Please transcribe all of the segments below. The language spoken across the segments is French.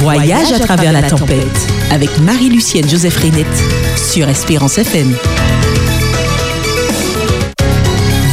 Voyage à travers la tempête avec Marie-Lucienne Joseph Renette sur Espérance FM.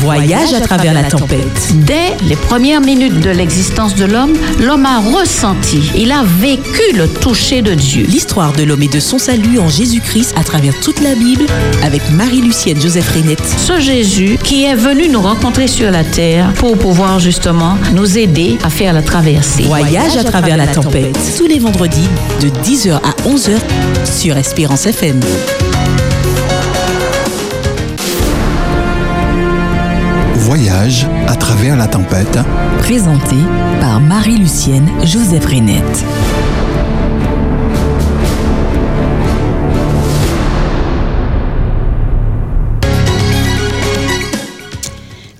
Voyage à travers la tempête. Dès les premières minutes de l'existence de l'homme, l'homme a ressenti, il a vécu le toucher de Dieu. L'histoire de l'homme et de son salut en Jésus-Christ à travers toute la Bible avec Marie-Lucienne Joseph Renette. Ce Jésus qui est venu nous rencontrer sur la terre pour pouvoir justement nous aider à faire la traversée. Voyage à travers la tempête. Tous les vendredis de 10h à 11h sur Espérance FM. Voyage à travers la tempête. Présenté par Marie-Lucienne Joseph Renette.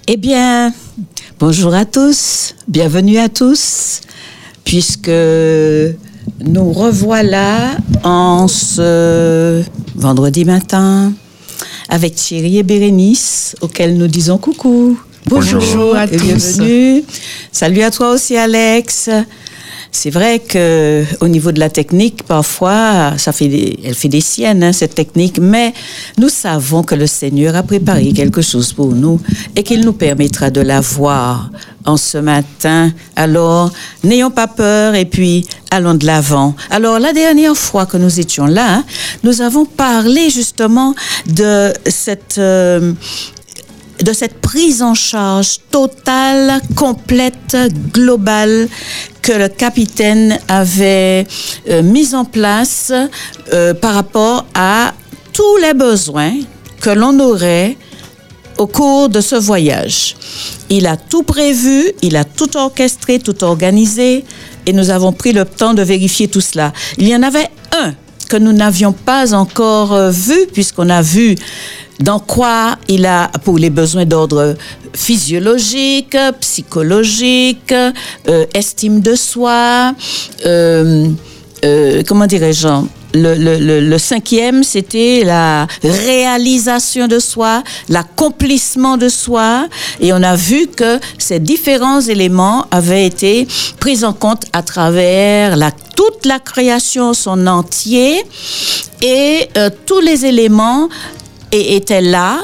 Eh bien, bonjour à tous, bienvenue à tous, puisque nous revoilà en ce vendredi matin avec Thierry et Bérénice, auxquels nous disons coucou. Bonjour, à et tous. bienvenue. Salut à toi aussi, Alex. C'est vrai que au niveau de la technique, parfois, ça fait des, elle fait des siennes hein, cette technique, mais nous savons que le Seigneur a préparé quelque chose pour nous et qu'il nous permettra de la voir en ce matin. Alors, n'ayons pas peur et puis allons de l'avant. Alors, la dernière fois que nous étions là, nous avons parlé justement de cette euh, de cette prise en charge totale, complète, globale que le capitaine avait euh, mise en place euh, par rapport à tous les besoins que l'on aurait au cours de ce voyage. Il a tout prévu, il a tout orchestré, tout organisé, et nous avons pris le temps de vérifier tout cela. Il y en avait un que nous n'avions pas encore euh, vu, puisqu'on a vu dans quoi il a, pour les besoins d'ordre physiologique, psychologique, euh, estime de soi, euh, euh, comment dirais-je le, le, cinquième, c'était la réalisation de soi, l'accomplissement de soi. Et on a vu que ces différents éléments avaient été pris en compte à travers toute la création son entier. Et euh, tous les éléments et étaient là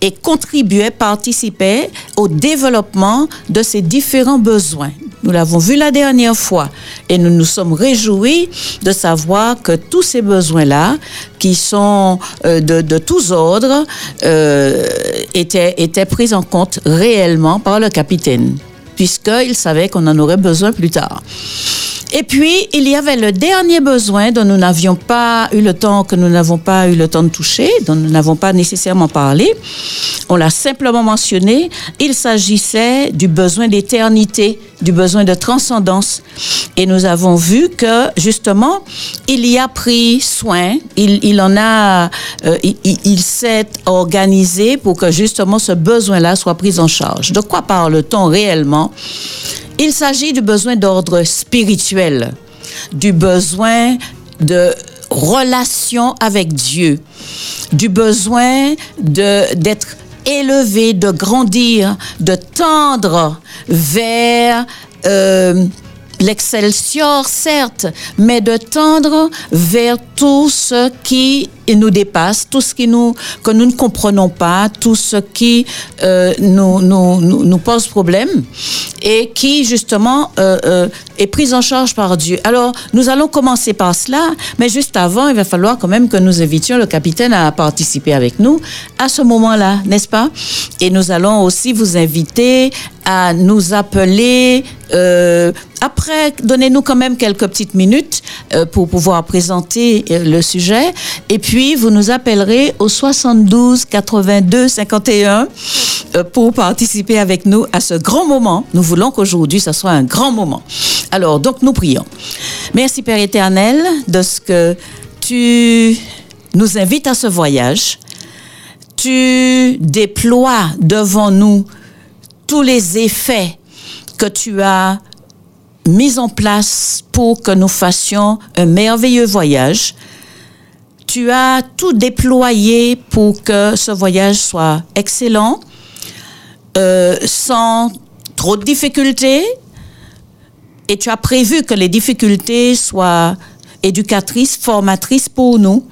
et contribuaient, participaient au développement de ces différents besoins. Nous l'avons vu la dernière fois et nous nous sommes réjouis de savoir que tous ces besoins-là, qui sont euh, de, de, tous ordres, euh, étaient, étaient pris en compte réellement par le capitaine, puisqu'il savait qu'on en aurait besoin plus tard. Et puis, il y avait le dernier besoin dont nous n'avions pas eu le temps, que nous n'avons pas eu le temps de toucher, dont nous n'avons pas nécessairement parlé. On l'a simplement mentionné. Il s'agissait du besoin d'éternité, du besoin de transcendance. Et nous avons vu que, justement, il y a pris soin, il, en a, euh, il s'est organisé pour que, justement, ce besoin-là soit pris en charge. De quoi parle-t-on réellement? Il s'agit du besoin d'ordre spirituel, du besoin de relation avec Dieu, du besoin d'être élevé, de grandir, de tendre vers euh, l'excelsior, certes, mais de tendre vers tout ce qui nous dépasse, tout ce qui nous, que nous ne comprenons pas, tout ce qui euh, nous, nous, nous, pose problème et qui, justement, euh, euh, est prise en charge par Dieu. Alors, nous allons commencer par cela, mais juste avant, il va falloir quand même que nous invitions le capitaine à participer avec nous à ce moment-là, n'est-ce pas? Et nous allons aussi vous inviter à nous appeler après, donnez-nous quand même quelques petites minutes euh, pour pouvoir présenter euh, le sujet. Et puis, vous nous appellerez au 72 82 51 euh, pour participer avec nous à ce grand moment. Nous voulons qu'aujourd'hui, ce soit un grand moment. Alors, donc, nous prions. Merci, Père éternel, de ce que tu nous invites à ce voyage. Tu déploies devant nous tous les effets que tu as mis en place pour que nous fassions un merveilleux voyage. Tu as tout déployé pour que ce voyage soit excellent, euh, sans trop de difficultés, et tu as prévu que les difficultés soient éducatrices, formatrices pour nous,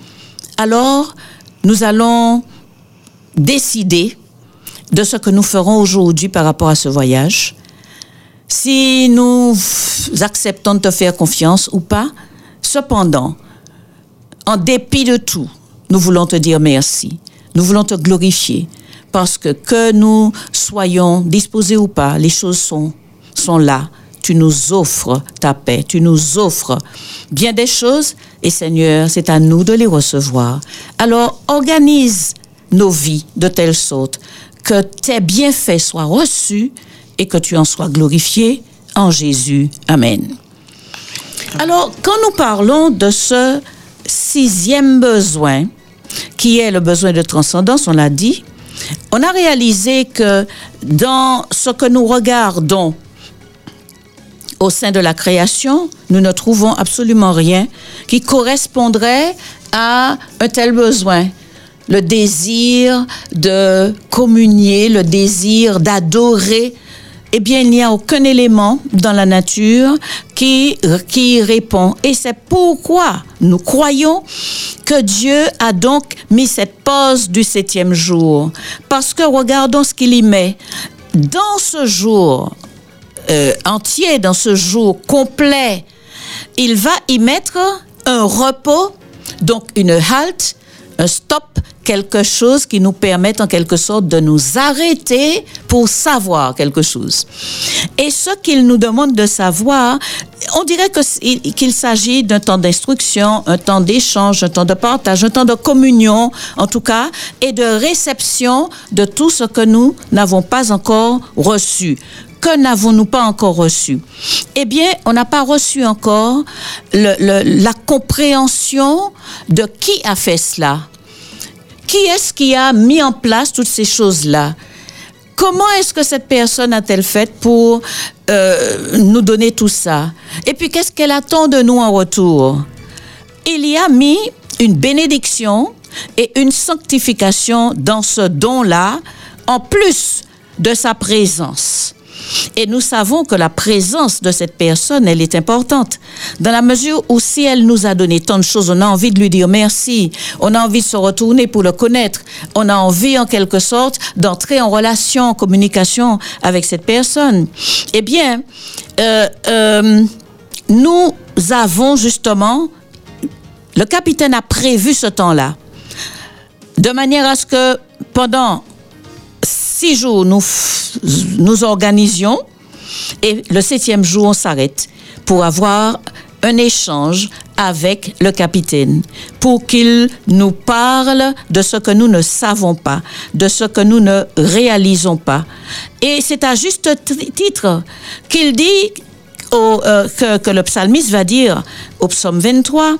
alors nous allons décider de ce que nous ferons aujourd'hui par rapport à ce voyage. Si nous acceptons de te faire confiance ou pas, cependant, en dépit de tout, nous voulons te dire merci. Nous voulons te glorifier parce que que nous soyons disposés ou pas, les choses sont, sont là. Tu nous offres ta paix, tu nous offres bien des choses et Seigneur, c'est à nous de les recevoir. Alors organise nos vies de telle sorte que tes bienfaits soient reçus et que tu en sois glorifié en Jésus. Amen. Alors, quand nous parlons de ce sixième besoin, qui est le besoin de transcendance, on l'a dit, on a réalisé que dans ce que nous regardons au sein de la création, nous ne trouvons absolument rien qui correspondrait à un tel besoin. Le désir de communier, le désir d'adorer eh bien, il n'y a aucun élément dans la nature qui, répond. Et c'est pourquoi nous croyons que Dieu a donc mis cette pause du septième jour. Parce que regardons ce qu'il y met. Dans ce jour euh, entier, dans ce jour complet, il va y mettre un repos, donc une halte, un stop, quelque chose qui nous permette en quelque sorte de nous arrêter pour savoir quelque chose. Et ce qu'il nous demande de savoir, on dirait qu'il s'agit d'un temps d'instruction, un temps d'échange, un temps de partage, un temps de communion, en tout cas, et de réception de tout ce que nous n'avons pas encore reçu que n'avons-nous pas encore reçu? Eh bien, on n'a pas reçu encore la compréhension de qui a fait cela. Qui est-ce qui a mis en place toutes ces choses-là? Comment est-ce que cette personne a-t-elle fait pour euh, nous donner tout ça? Et puis, qu'est-ce qu'elle attend de nous en retour? Il y a mis une bénédiction et une sanctification dans ce don-là, en plus de sa présence. Et nous savons que la présence de cette personne, elle est importante. Dans la mesure où si elle nous a donné tant de choses, on a envie de lui dire merci, on a envie de se retourner pour le connaître, on a envie en quelque sorte d'entrer en relation, en communication avec cette personne. Eh bien, euh, euh, nous avons justement, le capitaine a prévu ce temps-là, de manière à ce que pendant six jours, nous, nous organisions et le septième jour, on s'arrête pour avoir un échange avec le capitaine pour qu'il nous parle de ce que nous ne savons pas, de ce que nous ne réalisons pas. Et c'est à juste titre qu'il dit euh, que, le psalmiste va dire au psaume 23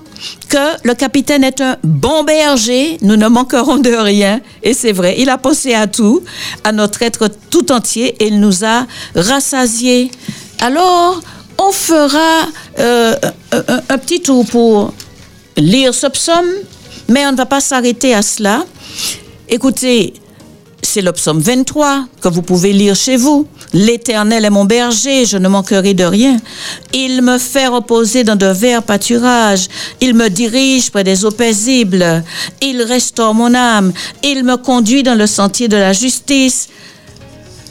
que le capitaine est un bon berger, nous ne manquerons de rien. Et c'est vrai, il a pensé à tout, à notre être tout entier, et il nous a rassasiés. Alors, on fera euh, un, un, petit tour pour lire ce psaume, mais on ne va pas s'arrêter à cela. Écoutez, c'est le psaume 23 que vous pouvez lire chez vous. L'Éternel est mon berger, je ne manquerai de rien. Il me fait reposer dans de verts pâturages. Il me dirige près des eaux paisibles. Il restaure mon âme. Il me conduit dans le sentier de la justice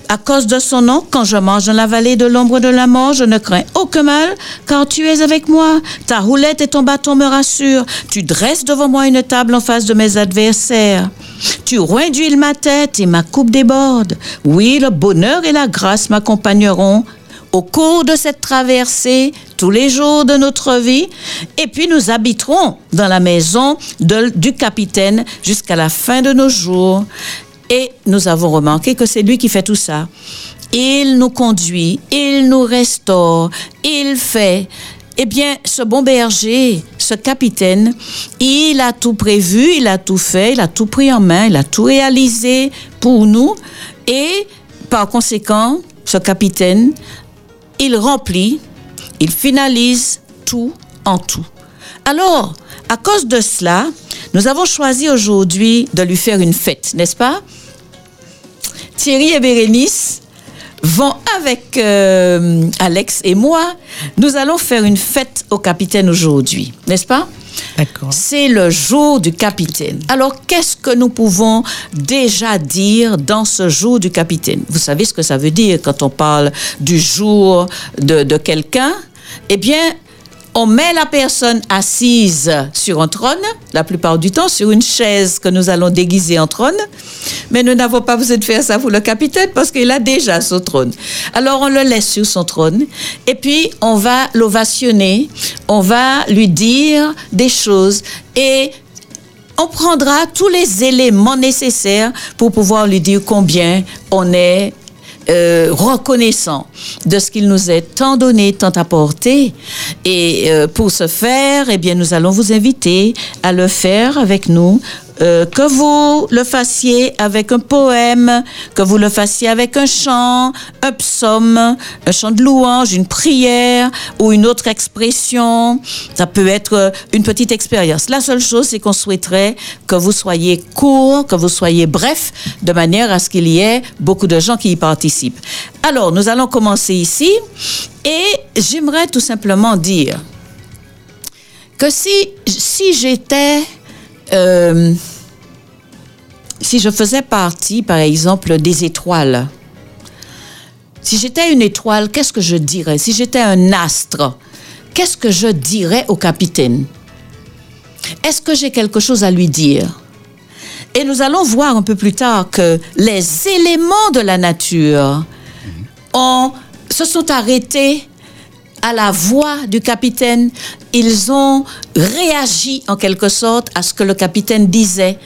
à cause de son nom, quand je mange dans la vallée de l'ombre de la mort, je ne crains aucun mal, car tu es avec moi. Ta roulette et ton bâton me rassurent. Tu dresses devant moi une table en face de mes adversaires. Tu d'huile ma tête et ma coupe déborde. Oui, le bonheur et la grâce m'accompagneront au cours de cette traversée tous les jours de notre vie. Et puis nous habiterons dans la maison du capitaine jusqu'à la fin de nos jours. Et nous avons remarqué que c'est lui qui fait tout ça. Il nous conduit, il nous restaure, il fait. Eh bien, ce bon berger, ce capitaine, il a tout prévu, il a tout fait, il a tout pris en main, il a tout réalisé pour nous. Et par conséquent, ce capitaine, il remplit, il finalise tout en tout. Alors, à cause de cela, nous avons choisi aujourd'hui de lui faire une fête, n'est-ce pas? Thierry et Bérénice vont avec euh, Alex et moi, nous allons faire une fête au capitaine aujourd'hui, n'est-ce pas? D'accord. C'est le jour du capitaine. Alors, qu'est-ce que nous pouvons déjà dire dans ce jour du capitaine? Vous savez ce que ça veut dire quand on parle du jour de, de quelqu'un? Eh bien, on met la personne assise sur un trône, la plupart du temps sur une chaise que nous allons déguiser en trône, mais nous n'avons pas besoin de faire ça pour le capitaine parce qu'il a déjà son trône. Alors on le laisse sur son trône et puis on va l'ovationner, on va lui dire des choses et on prendra tous les éléments nécessaires pour pouvoir lui dire combien on est euh, reconnaissant de ce qu'il nous est tant donné, tant apporté. Et euh, pour ce faire, eh bien, nous allons vous inviter à le faire avec nous euh, que vous le fassiez avec un poème, que vous le fassiez avec un chant, un psaume, un chant de louange, une prière ou une autre expression. Ça peut être une petite expérience. La seule chose, c'est qu'on souhaiterait que vous soyez court, que vous soyez bref, de manière à ce qu'il y ait beaucoup de gens qui y participent. Alors, nous allons commencer ici et j'aimerais tout simplement dire que si, si j'étais euh, si je faisais partie, par exemple, des étoiles, si j'étais une étoile, qu'est-ce que je dirais? Si j'étais un astre, qu'est-ce que je dirais au capitaine? Est-ce que j'ai quelque chose à lui dire? Et nous allons voir un peu plus tard que les éléments de la nature ont, se sont arrêtés à la voix du capitaine, ils ont réagi en quelque sorte à ce que le capitaine disait.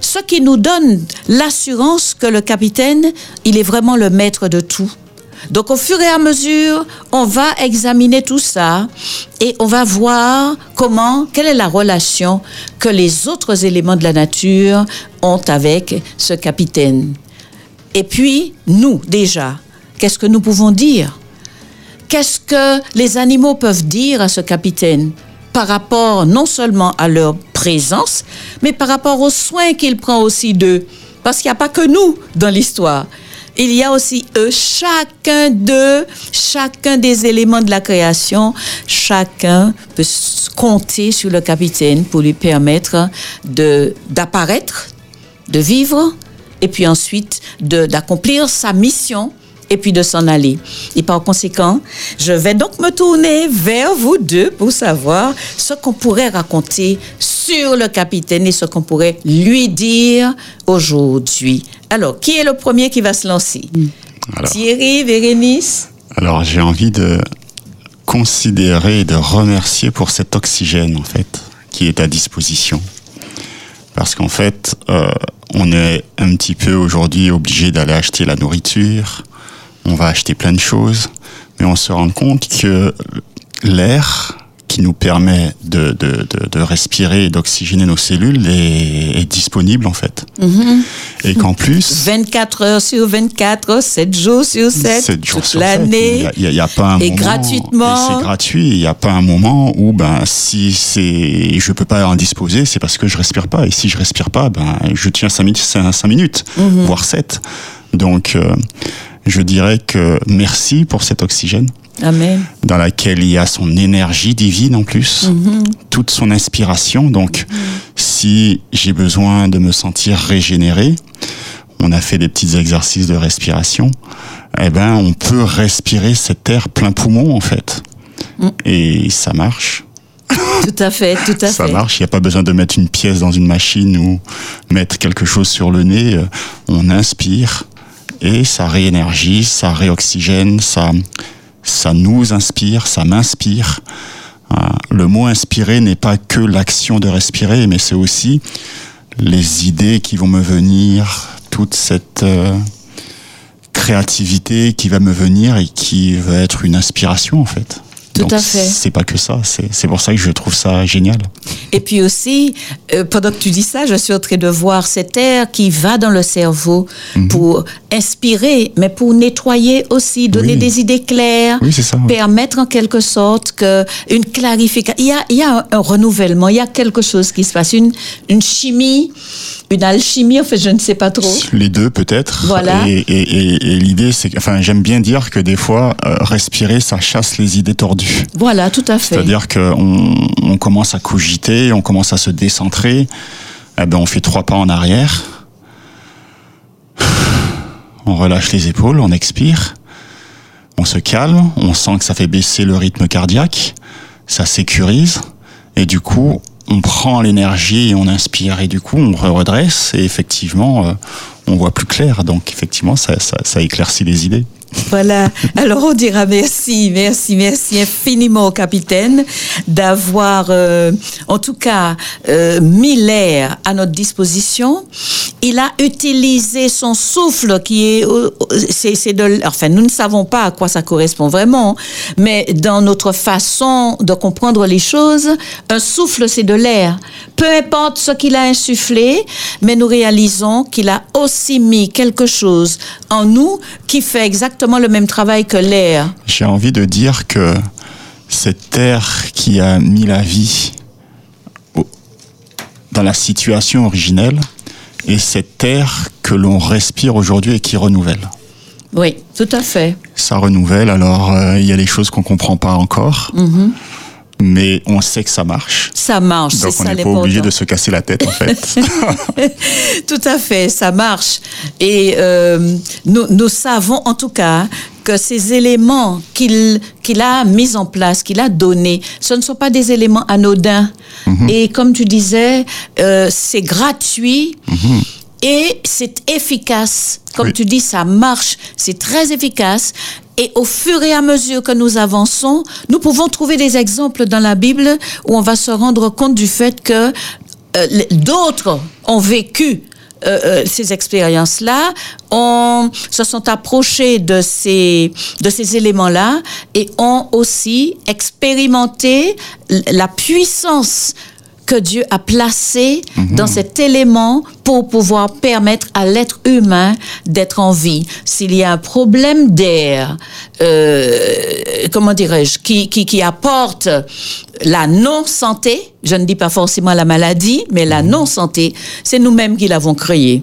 Ce qui nous donne l'assurance que le capitaine, il est vraiment le maître de tout. Donc au fur et à mesure, on va examiner tout ça et on va voir comment, quelle est la relation que les autres éléments de la nature ont avec ce capitaine. Et puis, nous, déjà, qu'est-ce que nous pouvons dire? Qu'est-ce que les animaux peuvent dire à ce capitaine par rapport non seulement à leur présence, mais par rapport aux soins qu'il prend aussi d'eux? Parce qu'il n'y a pas que nous dans l'histoire. Il y a aussi eux, chacun d'eux, chacun des éléments de la création, chacun peut compter sur le capitaine pour lui permettre de d'apparaître, de vivre, et puis ensuite d'accomplir sa mission et puis de s'en aller. Et par conséquent, je vais donc me tourner vers vous deux pour savoir ce qu'on pourrait raconter sur le capitaine et ce qu'on pourrait lui dire aujourd'hui. Alors, qui est le premier qui va se lancer? Alors. Thierry, Bérénice Alors j'ai envie de considérer et de remercier pour cet oxygène en fait qui est à disposition. Parce qu'en fait, euh, on est un petit peu aujourd'hui obligé d'aller acheter la nourriture, on va acheter plein de choses, mais on se rend compte que l'air qui nous permet de, de, de, de respirer et d'oxygéner nos cellules est, est, disponible en fait. Mhm. Et qu'en plus... 24 heures sur 24, 7 jours sur 7, 7 jours toute l'année. Il n'y a, a, pas un et moment... gratuitement. Et c'est gratuit. Il n'y a pas un moment où ben, si c'est, je peux pas en disposer, c'est parce que je respire pas. Et si je respire pas, ben, je tiens 5 minutes, 5, 5 minutes Mhm. voire 7. Donc... Euh, je dirais que merci pour cet oxygène. Amen. Dans laquelle il y a son énergie divine en plus, Mhm. toute son inspiration. Donc, si j'ai besoin de me sentir régénéré, on a fait des petits exercices de respiration, eh ben, on peut respirer cet air plein poumon en fait. Mm. Et ça marche. Tout à fait, tout à ça fait. marche. Il n'y a pas besoin de mettre une pièce dans une machine ou mettre quelque chose sur le nez. Euh, On inspire et ça réénergise, ça réoxygène, ça, ça nous inspire, ça m'inspire. Euh, Le mot inspirer n'est pas que l'action de respirer, mais c'est aussi les idées qui vont me venir, toute cette euh, créativité qui va me venir et qui va être une inspiration en fait. Tout Donc, à fait. C'est pas que ça. C'est pour ça que je trouve ça génial. Et puis aussi, euh, pendant que tu dis ça, je suis en train de voir cet air qui va dans le cerveau Mhm. pour inspirer, mais pour nettoyer aussi, donner Oui. des idées claires, Oui, permettre en quelque sorte que une clarification. Il y a, il y a un, un renouvellement, il y a quelque chose qui se passe, une, une chimie, une alchimie, en fait, je ne sais pas trop. Les deux peut-être. Voilà. Et, et- et- et l'idée, c'est que, enfin, j'aime bien dire que des fois, euh, respirer, ça chasse les idées tordues. Voilà, tout à fait. C'est-à-dire qu'on on commence à cogiter, on commence à se décentrer. Eh ben, on fait trois pas en arrière. On relâche les épaules, on expire. On se calme, on sent que ça fait baisser le rythme cardiaque, ça sécurise, et du coup, on prend l'énergie et on inspire, et du coup, on redresse, et effectivement, euh, on voit plus clair. Donc, effectivement, ça, ça, ça éclaircit les idées. Voilà. Alors on dira merci, merci, merci infiniment au capitaine d'avoir, euh, en tout cas, euh, mis l'air à notre disposition. Il a utilisé son souffle qui est, euh, c'est, de, enfin nous ne savons pas à quoi ça correspond vraiment, mais dans notre façon de comprendre les choses, un souffle c'est de l'air. Peu importe ce qu'il a insufflé, mais nous réalisons qu'il a aussi mis quelque chose en nous qui fait exactement le même travail que l'air. J'ai envie de dire que cet air qui a mis la vie dans la situation originelle est cet air que l'on respire aujourd'hui et qui renouvelle. Oui, tout à fait. Ça renouvelle, alors euh, il y a des choses qu'on comprend pas encore, mais on sait que ça marche. Ça marche, c'est Donc on ça n'est pas obligé de se casser la tête en fait. Tout à fait, ça marche. Et euh, nous, nous savons en tout cas que ces éléments qu'il qu'il a mis en place, qu'il a donnés, ce ne sont pas des éléments anodins. Et comme tu disais, euh, c'est gratuit. Et c'est efficace. Comme Oui. tu dis, ça marche. C'est très efficace. Et au fur et à mesure que nous avançons, nous pouvons trouver des exemples dans la Bible où on va se rendre compte du fait que euh, d'autres ont vécu euh, euh, ces expériences-là, ont, se sont approchés de ces, de ces éléments-là et ont aussi expérimenté la puissance que Dieu a placée dans cet élément pour pouvoir permettre à l'être humain d'être en vie. S'il y a un problème d'air, euh, comment dirais-je, qui, qui, qui apporte la non-santé, je ne dis pas forcément la maladie, mais la non-santé, c'est nous-mêmes qui l'avons créé,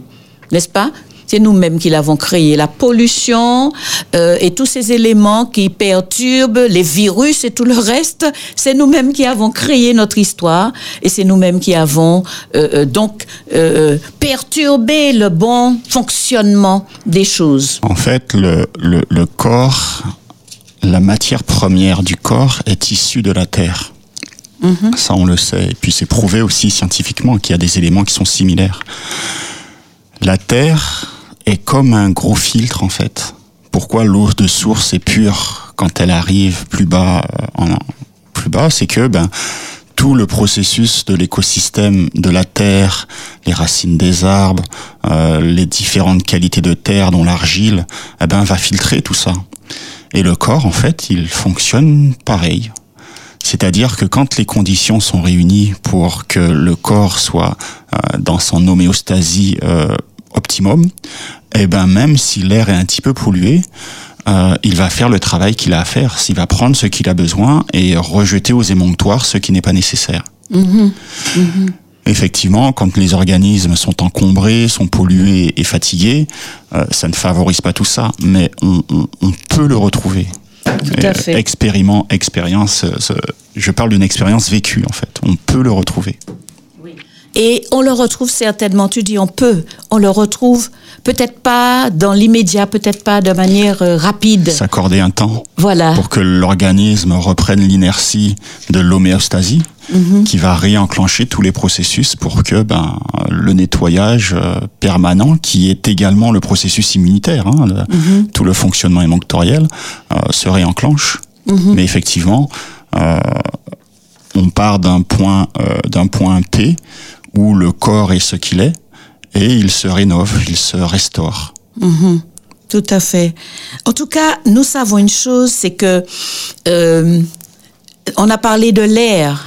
n'est-ce pas? C'est nous-mêmes qui l'avons créé. La pollution euh, et tous ces éléments qui perturbent les virus et tout le reste, c'est nous-mêmes qui avons créé notre histoire et c'est nous-mêmes qui avons euh, euh, donc euh, perturbé le bon fonctionnement des choses. En fait, le, le, le corps, la matière première du corps est issue de la terre. Ça, on le sait. Et puis, c'est prouvé aussi scientifiquement qu'il y a des éléments qui sont similaires. La terre est comme un gros filtre, en fait. Pourquoi l'eau de source est pure quand elle arrive plus bas, euh, en, plus bas, c'est que, ben, tout le processus de l'écosystème de la terre, les racines des arbres, euh, les différentes qualités de terre, dont l'argile, eh ben, va filtrer tout ça. Et le corps, en fait, il fonctionne pareil. C'est-à-dire que quand les conditions sont réunies pour que le corps soit euh, dans son homéostasie euh, optimum, eh ben même si l'air est un petit peu pollué, euh, il va faire le travail qu'il a à faire. Il va prendre ce qu'il a besoin et rejeter aux émonctoires ce qui n'est pas nécessaire. Effectivement, quand les organismes sont encombrés, sont pollués et fatigués, euh, ça ne favorise pas tout ça, mais on, on- on peut le retrouver. Tout à Et, fait. euh, Expériment, expérience, euh, ce- je parle d'une expérience vécue en fait. On peut le retrouver. Et on le retrouve certainement, tu dis on peut, on le retrouve peut-être pas dans l'immédiat, peut-être pas de manière euh, rapide. S'accorder un temps Voilà. pour que l'organisme reprenne l'inertie de l'homéostasie, Mhm. qui va réenclencher tous les processus pour que ben, le nettoyage euh, permanent, qui est également le processus immunitaire, hein, le- Mhm. tout le fonctionnement émonctoriel, euh, se réenclenche. Mhm. Mais effectivement, euh, on part d'un point, d'un point P où le corps est ce qu'il est et il se rénove, il se restaure. Tout à fait. En tout cas, nous savons une chose, c'est que euh, on a parlé de l'air.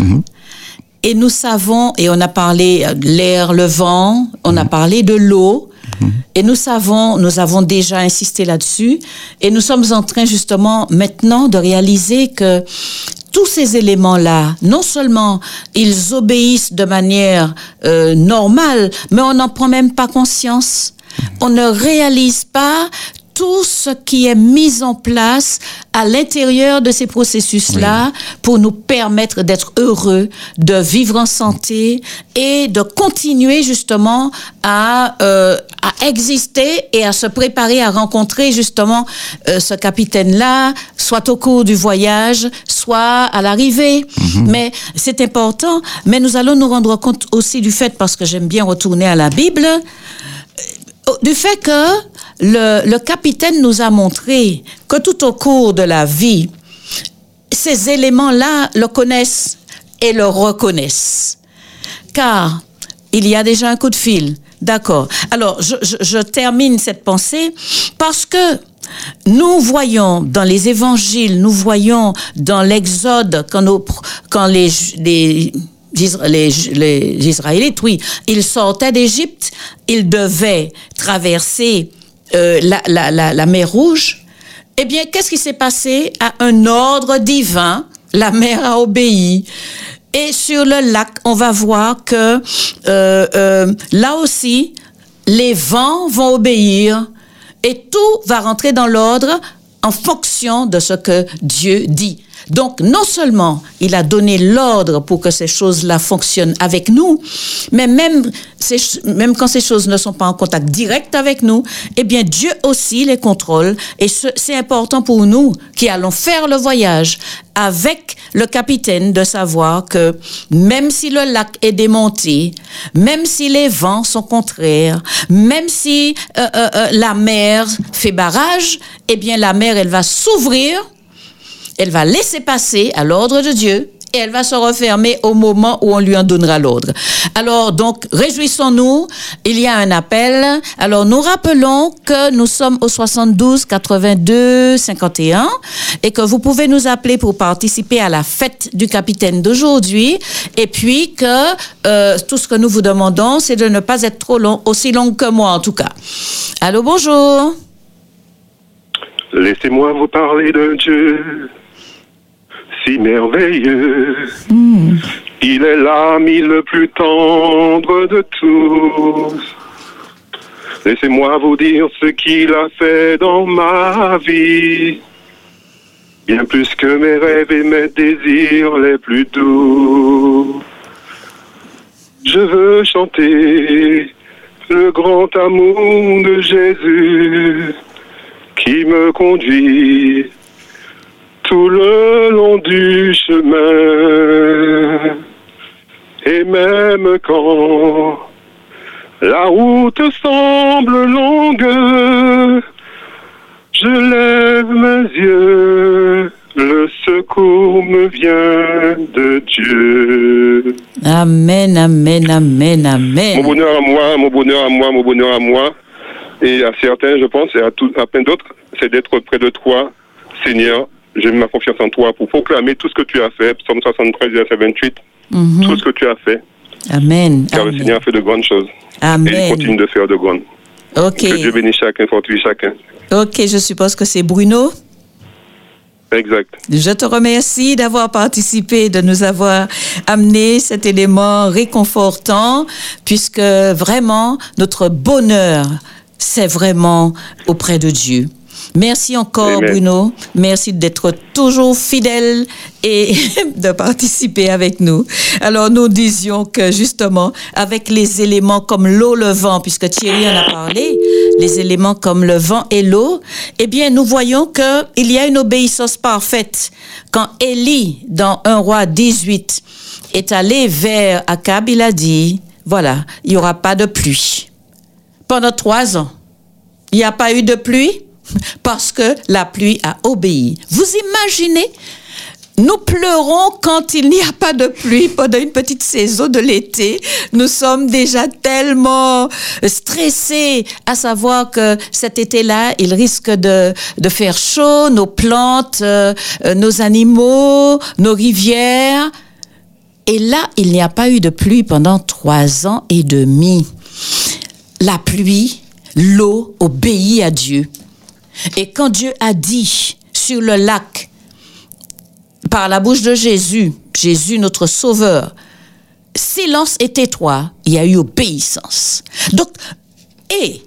Et nous savons, et on a parlé euh, de l'air, le vent, on a parlé de l'eau. Et nous savons, nous avons déjà insisté là-dessus, et nous sommes en train justement maintenant de réaliser que tous ces éléments-là, non seulement ils obéissent de manière euh, normale, mais on n'en prend même pas conscience. On ne réalise pas tout ce qui est mis en place à l'intérieur de ces processus-là pour nous permettre d'être heureux, de vivre en santé et de continuer justement à, euh, à exister et à se préparer à rencontrer justement euh, ce capitaine-là, soit au cours du voyage, soit à l'arrivée. Mais c'est important. Mais nous allons nous rendre compte aussi du fait, parce que j'aime bien retourner à la Bible, du fait que le, le capitaine nous a montré que tout au cours de la vie, ces éléments-là le connaissent et le reconnaissent. Car il y a déjà un coup de fil. D'accord. Alors, je, je- je termine cette pensée parce que nous voyons dans les évangiles, nous voyons dans l'Exode, quand, nos- quand les, les, les, les Israélites, oui, ils sortaient d'Égypte, ils devaient traverser euh, la, mer Rouge. Eh bien, qu'est-ce qui s'est passé À un ordre divin, la mer a obéi. Et sur le lac, on va voir que euh, euh, là aussi, les vents vont obéir et tout va rentrer dans l'ordre en fonction de ce que Dieu dit. Donc, non seulement il a donné l'ordre pour que ces choses-là fonctionnent avec nous, mais même, même quand ces choses ne sont pas en contact direct avec nous, eh bien, Dieu aussi les contrôle. Et ce- c'est important pour nous qui allons faire le voyage avec le capitaine de savoir que même si le lac est démonté, même si les vents sont contraires, même si euh, euh, euh, la mer fait barrage, eh bien, la mer, elle va s'ouvrir elle va laisser passer à l'ordre de Dieu et elle va se refermer au moment où on lui en donnera l'ordre. Alors, donc, réjouissons-nous. Il y a un appel. Alors, nous rappelons que nous sommes au 72 82 51 et que vous pouvez nous appeler pour participer à la fête du capitaine d'aujourd'hui. Et puis que euh, tout ce que nous vous demandons, c'est de ne pas être trop long, aussi long que moi en tout cas. Allô, bonjour. Laissez-moi vous parler de Dieu, si merveilleux. Il est l'ami le plus tendre de tous. Laissez-moi vous dire ce qu'il a fait dans ma vie. Bien plus que mes rêves et mes désirs les plus doux. Je veux chanter le grand amour de Jésus qui me conduit tout le long du chemin. Et même quand la route semble longue, je lève mes yeux, le secours me vient de Dieu. Amen, amen, amen, Mon amen. bonheur à moi, mon bonheur à moi, mon bonheur à moi, et à certains, je pense, et à, tout, à plein d'autres, c'est d'être près de toi, Seigneur. J'ai mis ma confiance en toi pour proclamer tout ce que tu as fait, Psaume 73, verset 28, Mhm. tout ce que tu as fait, Amen. car le Amen. Seigneur a fait de grandes choses. Et il Amen. continue de faire de grandes. Ok. Que Dieu bénisse chacun, fortifie chacun. Ok, je suppose que c'est Bruno. Exact. Je te remercie d'avoir participé, de nous avoir amené cet élément réconfortant, puisque vraiment, notre bonheur, c'est vraiment auprès de Dieu. Merci encore, Amen. Bruno. Merci d'être toujours fidèle et de participer avec nous. Alors, nous disions que justement, avec les éléments comme l'eau, le vent, puisque Thierry en a parlé, les éléments comme le vent et l'eau, eh bien, nous voyons que il y a une obéissance parfaite. Quand Élie, dans 1 roi 18, est allé vers Akab, il a dit, voilà, il n'y aura pas de pluie. Pendant trois ans, il n'y a pas eu de pluie? Parce que la pluie a obéi. Vous imaginez nous pleurons quand il n'y a pas de pluie pendant une petite saison de l'été. Nous sommes déjà tellement stressés à savoir que cet été-là, il risque de, de faire chaud, nos plantes, euh, nos animaux, nos rivières. Et là, il n'y a pas eu de pluie pendant trois ans et demi. La pluie, l'eau obéit à Dieu. Et quand Dieu a dit sur le lac, par la bouche de Jésus, Jésus notre Sauveur, silence et tais-toi, il y a eu obéissance. Donc, et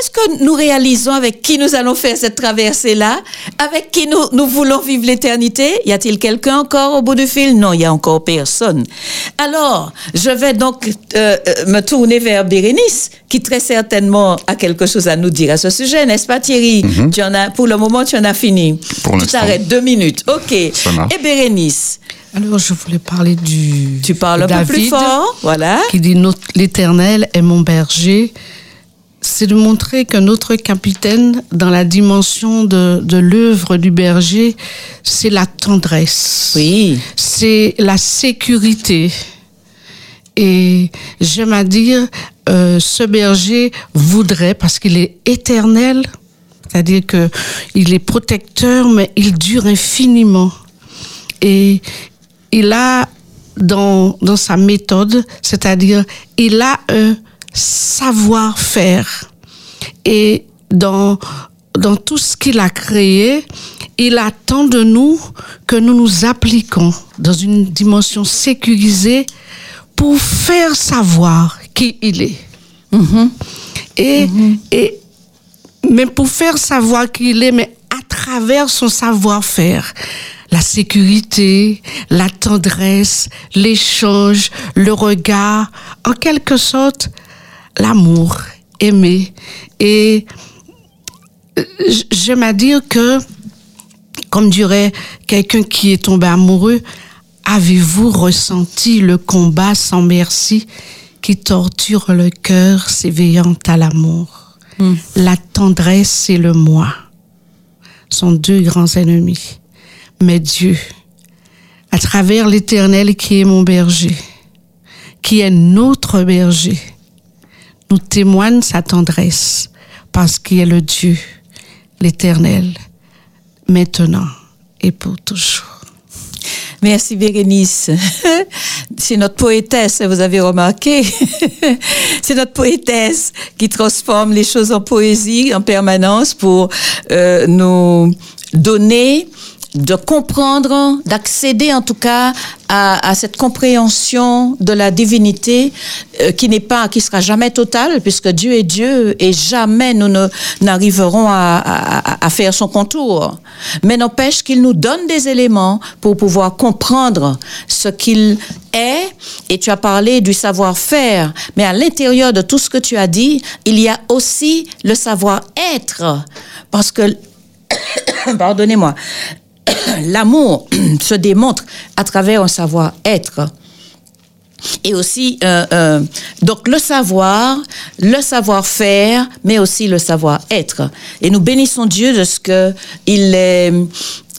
est-ce que nous réalisons avec qui nous allons faire cette traversée-là? Avec qui nous, nous voulons vivre l'éternité? Y a-t-il quelqu'un encore au bout du fil? Non, il y a encore personne. Alors, je vais donc euh, euh, me tourner vers Bérénice, qui très certainement a quelque chose à nous dire à ce sujet, n'est-ce pas Thierry? Tu en as, Pour le moment, tu en as fini. Mhm. Pour tu t'arrêtes deux minutes. OK. Et Bérénice, Alors, je voulais parler du. tu parles un David, peu plus fort. Voilà. Qui dit L'Éternel est mon berger. C'est de montrer que notre capitaine, dans la dimension de, de l'œuvre du berger, c'est la tendresse. Oui. c'est la sécurité. Et j'aime à dire, euh, ce berger voudrait, parce qu'il est éternel, c'est-à-dire que il est protecteur, mais il dure infiniment. Et il a dans, dans sa méthode, c'est-à-dire il a un savoir-faire. Et dans, dans tout ce qu'il a créé, il attend de nous que nous nous appliquons dans une dimension sécurisée pour faire savoir qui il est. Et, et mais pour faire savoir qui il est, mais à travers son savoir-faire, la sécurité, la tendresse, l'échange, le regard, en quelque sorte, l'amour, aimer. Et euh, j'aime à dire que, comme dirait quelqu'un qui est tombé amoureux, avez-vous ressenti le combat sans merci qui torture le cœur s'éveillant à l'amour? La tendresse et le moi sont deux grands ennemis. Mais Dieu, à travers l'Éternel qui est mon berger, qui est notre berger, nous témoigne sa tendresse parce qu'il est le Dieu, l'Éternel, maintenant et pour toujours. Merci Bérénice. C'est notre poétesse, vous avez remarqué. C'est notre poétesse qui transforme les choses en poésie en permanence pour euh, nous donner de comprendre, d'accéder en tout cas à, cette compréhension de la divinité euh, qui n'est pas, qui sera jamais totale puisque Dieu est Dieu et jamais nous n'arriverons à, à faire son contour. Mais n'empêche qu'il nous donne des éléments pour pouvoir comprendre ce qu'il est. Et tu as parlé du savoir-faire, mais à l'intérieur de tout ce que tu as dit, il y a aussi le savoir-être, parce que pardonnez-moi, l'amour se démontre à travers un savoir-être. Et aussi, euh, euh, donc le savoir, le savoir-faire, mais aussi le savoir-être. Et nous bénissons Dieu de ce que il est,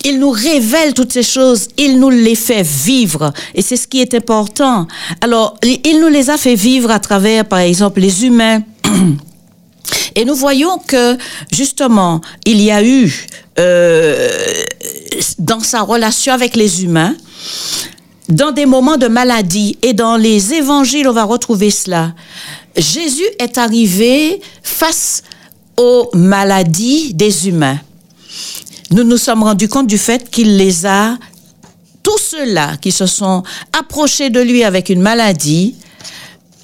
il nous révèle toutes ces choses, il nous les fait vivre. Et c'est ce qui est important. Alors, il nous les a fait vivre à travers, par exemple, les humains. Et nous voyons que, justement, il y a eu, euh, dans sa relation avec les humains, dans des moments de maladie, et dans les évangiles, on va retrouver cela, Jésus est arrivé face aux maladies des humains. Nous nous sommes rendus compte du fait qu'il les a, tous ceux-là qui se sont approchés de lui avec une maladie,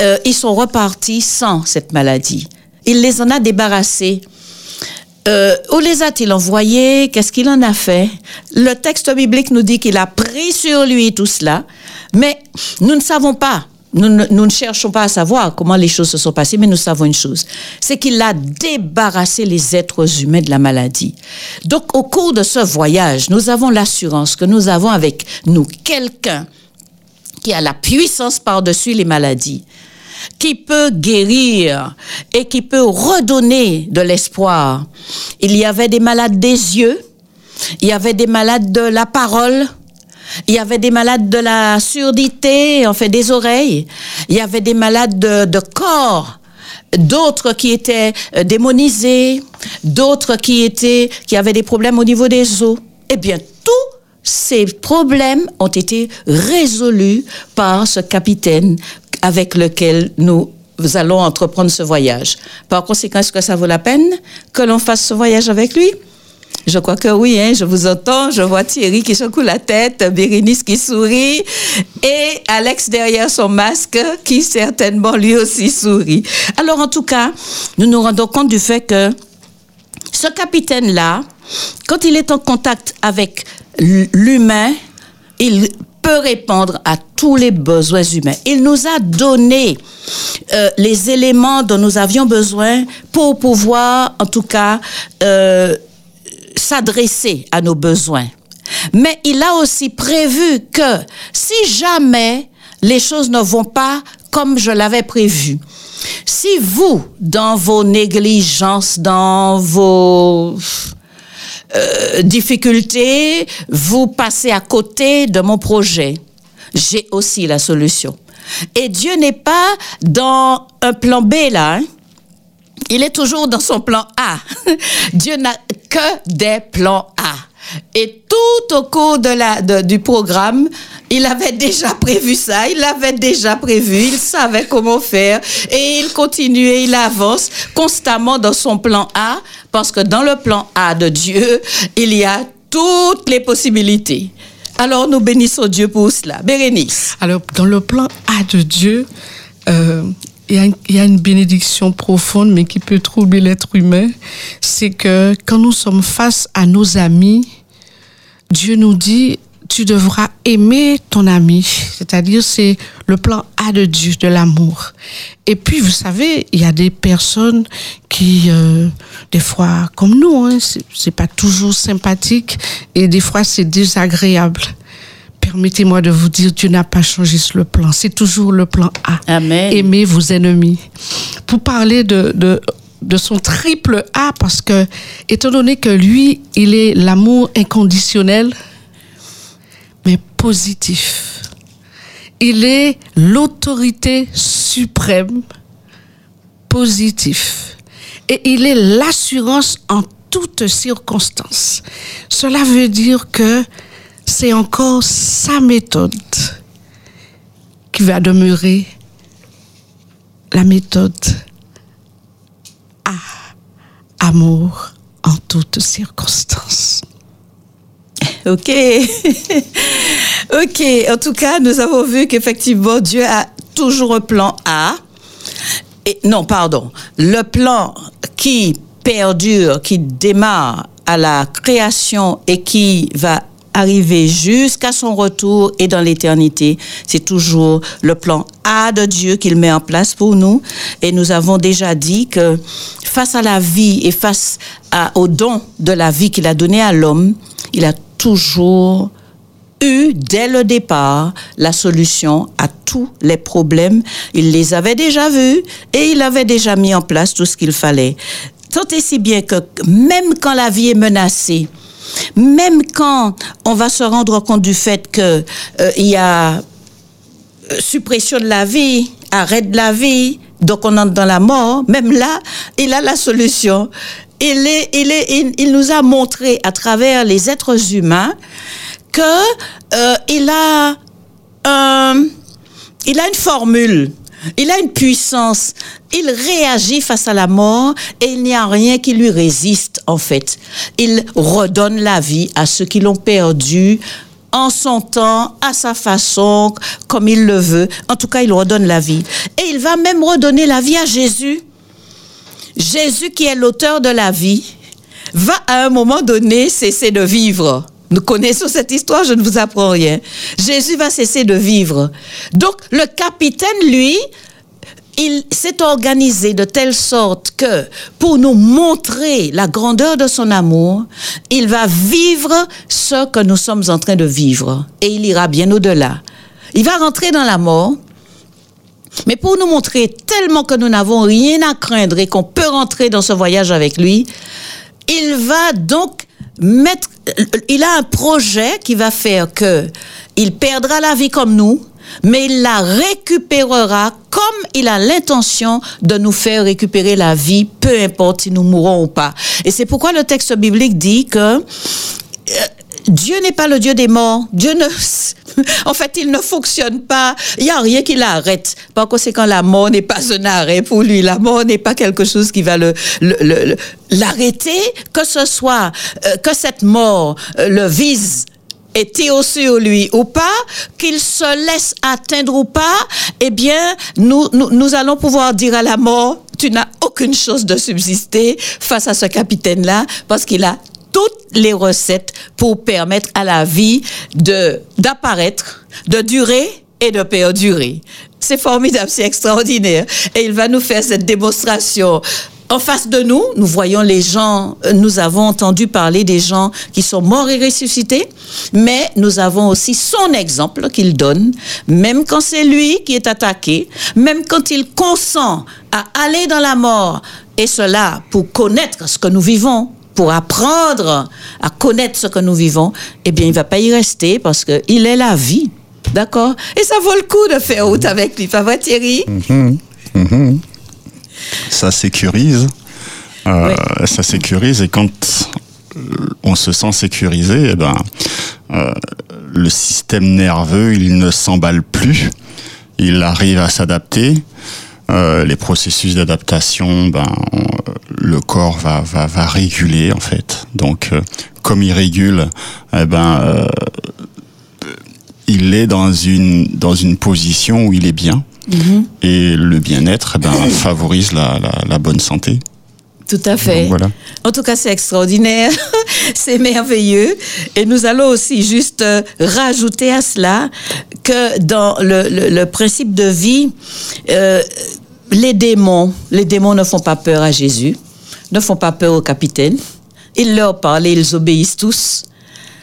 euh, ils sont repartis sans cette maladie. Il les en a débarrassés. Euh, où les a-t-il envoyés? Qu'est-ce qu'il en a fait? Le texte biblique nous dit qu'il a pris sur lui tout cela, mais nous ne savons pas. Nous ne, nous ne cherchons pas à savoir comment les choses se sont passées, mais nous savons une chose, c'est qu'il a débarrassé les êtres humains de la maladie. Donc au cours de ce voyage, nous avons l'assurance que nous avons avec nous quelqu'un qui a la puissance par-dessus les maladies, qui peut guérir et qui peut redonner de l'espoir. Il y avait des malades des yeux, il y avait des malades de la parole, Il y avait des malades de la surdité, en fait des oreilles. Il y avait des malades de, corps d'autres qui étaient euh, démonisés, d'autres qui étaient qui avaient des problèmes au niveau des os. Eh bien, tous ces problèmes ont été résolus par ce capitaine avec lequel nous allons entreprendre ce voyage. Par conséquent, est-ce que ça vaut la peine que l'on fasse ce voyage avec lui? Je crois que oui, hein, je vous entends, je vois Thierry qui secoue la tête, Bérénice qui sourit et Alex derrière son masque qui certainement lui aussi sourit. Alors en tout cas, nous nous rendons compte du fait que ce capitaine-là, quand il est en contact avec l'humain, il peut répondre à tous les besoins humains. Il nous a donné euh, les éléments dont nous avions besoin pour pouvoir, en tout cas, euh, s'adresser à nos besoins. Mais il a aussi prévu que si jamais les choses ne vont pas comme je l'avais prévu, si vous, dans vos négligences, dans vos euh, difficultés, vous passez à côté de mon projet, j'ai aussi la solution. Et Dieu n'est pas dans un plan B là. Hein? Il est toujours dans son plan A. Dieu n'a que des plans A. Et tout au cours de la, du programme, il avait déjà prévu ça, il l'avait déjà prévu, il savait comment faire et il continuait, il avance constamment dans son plan A parce que dans le plan A de Dieu, il y a toutes les possibilités. Alors nous bénissons Dieu pour cela. Bérénice. Alors dans le plan A de Dieu, euh, il y, a une, bénédiction profonde, mais qui peut troubler l'être humain, c'est que quand nous sommes face à nos amis, Dieu nous dit, tu devras aimer ton ami. C'est-à-dire, c'est le plan A de Dieu, de l'amour. Et puis, vous savez, il y a des personnes qui, euh, des fois, comme nous, hein, c'est pas toujours sympathique et des fois, c'est désagréable permettez-moi de vous dire, Dieu n'a pas changé le plan. C'est toujours le plan A. Amen. Aimez vos ennemis. Pour parler de, de, de son triple A, parce que, étant donné que lui, il est l'amour inconditionnel, Il est l'autorité suprême, positif. Et il est l'assurance en toutes circonstances. Cela veut dire que c'est encore sa méthode qui va demeurer la méthode à amour en toutes circonstances. Ok. ok. En tout cas, nous avons vu qu'effectivement, Dieu a toujours un plan A. Et, non, pardon. Le plan qui perdure, qui démarre à la création et qui va arriver jusqu'à son retour et dans l'éternité. C'est toujours le plan A de Dieu qu'il met en place pour nous. Et nous avons déjà dit que face à la vie et face au don de la vie qu'il a donné à l'homme, il a toujours eu dès le départ la solution à tous les problèmes. Il les avait déjà vus et il avait déjà mis en place tout ce qu'il fallait. Tant et si bien que même quand la vie est menacée, même quand on va se rendre compte du fait qu'il euh, y a euh, suppression de la vie, arrêt de la vie, donc on entre dans la mort, même là, il a la solution. Il, est, il, est, il, nous a montré à travers les êtres humains que euh, il a il a une formule il a une puissance. Il réagit face à la mort et il n'y a rien qui lui résiste, en fait. Il redonne la vie à ceux qui l'ont perdu en son temps, à sa façon, comme il le veut. En tout cas, il redonne la vie. Et il va même redonner la vie à Jésus. Jésus, qui est l'auteur de la vie, va à un moment donné cesser de vivre. Nous connaissons cette histoire, je ne vous apprends rien. Jésus va cesser de vivre. Donc le capitaine, lui, il s'est organisé de telle sorte que pour nous montrer la grandeur de son amour, il va vivre ce que nous sommes en train de vivre. Et il ira bien au-delà. Il va rentrer dans la mort. Mais pour nous montrer tellement que nous n'avons rien à craindre et qu'on peut rentrer dans ce voyage avec lui, il va donc mettre, il a un projet qui va faire que il perdra la vie comme nous, mais il la récupérera comme il a l'intention de nous faire récupérer la vie, peu importe si nous mourons ou pas. Et c'est pourquoi le texte biblique dit que euh, Dieu n'est pas le Dieu des morts. Dieu ne, en fait, il ne fonctionne pas. Il n'y a rien qui l'arrête. Par conséquent, la mort n'est pas un arrêt pour lui. La mort n'est pas quelque chose qui va le, l'arrêter, que ce soit euh, que cette mort euh, le vise était sur lui ou pas, qu'il se laisse atteindre ou pas, eh bien, nous, nous, nous allons pouvoir dire à la mort, tu n'as aucune chose de subsister face à ce capitaine-là, parce qu'il a toutes les recettes pour permettre à la vie de d'apparaître, de durer et de perdurer. C'est formidable, c'est extraordinaire. Et il va nous faire cette démonstration. En face de nous, nous voyons les gens, euh, nous avons entendu parler des gens qui sont morts et ressuscités, mais nous avons aussi son exemple qu'il donne, même quand c'est lui qui est attaqué, même quand il consent à aller dans la mort, et cela pour connaître ce que nous vivons, pour apprendre à connaître ce que nous vivons, eh bien, il va pas y rester parce que il est la vie. D'accord? Et ça vaut le coup de faire route avec lui, pas vrai Thierry? Mhm, mhm. Ça sécurise. Euh, Ça sécurise et quand on se sent sécurisé, eh ben, euh, le système nerveux, il ne s'emballe plus. Il arrive à s'adapter. Euh, les processus d'adaptation, ben, on- le corps va, va, va réguler en fait. Donc, euh, comme il régule, eh ben, euh, il est dans une dans une position où il est bien et le bien-être eh ben, favorise la, la, la bonne santé. Tout à fait. Donc, voilà. En tout cas, c'est extraordinaire, c'est merveilleux. Et nous allons aussi juste euh, rajouter à cela que dans le, le- le principe de vie, euh, les démons, les démons ne font pas peur à Jésus, ne font pas peur au capitaine. Il leur parle et ils obéissent tous.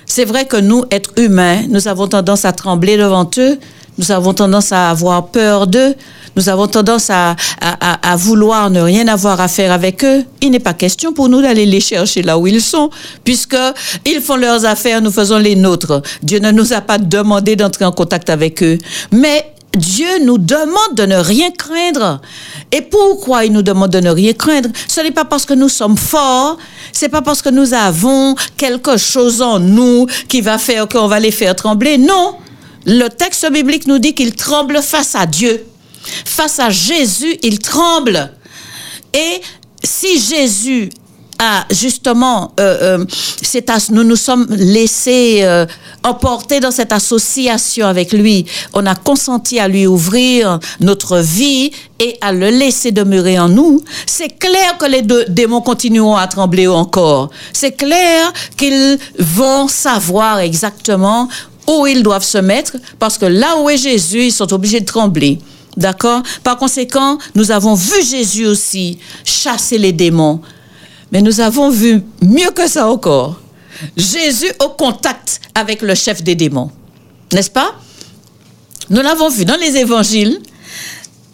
C'est vrai que nous, êtres humains, nous avons tendance à trembler devant eux, nous avons tendance à avoir peur d'eux, nous avons tendance à, à, à- vouloir ne rien avoir à faire avec eux. Il n'est pas question pour nous d'aller les chercher là où ils sont, puisque ils font leurs affaires, nous faisons les nôtres. Dieu ne nous a pas demandé d'entrer en contact avec eux. Mais Dieu nous demande de ne rien craindre. Et pourquoi il nous demande de ne rien craindre? Ce n'est pas parce que nous sommes forts, c'est pas parce que nous avons quelque chose en nous qui va faire qu'on va les faire trembler. Non, le texte biblique nous dit qu'ils tremblent face à Dieu. Face à Jésus, ils tremblent. Et si Jésus a justement, euh, euh, nous nous sommes laissés euh, emporter dans cette association avec lui, on a consenti à lui ouvrir notre vie et à le laisser demeurer en nous, c'est clair que les deux démons continueront à trembler encore. C'est clair qu'ils vont savoir exactement où ils doivent se mettre, parce que là où est Jésus, ils sont obligés de trembler. D'accord? Par conséquent, nous avons vu Jésus aussi chasser les démons. Mais nous avons vu mieux que ça encore. Jésus au contact avec le chef des démons. N'est-ce pas? Nous l'avons vu dans les évangiles.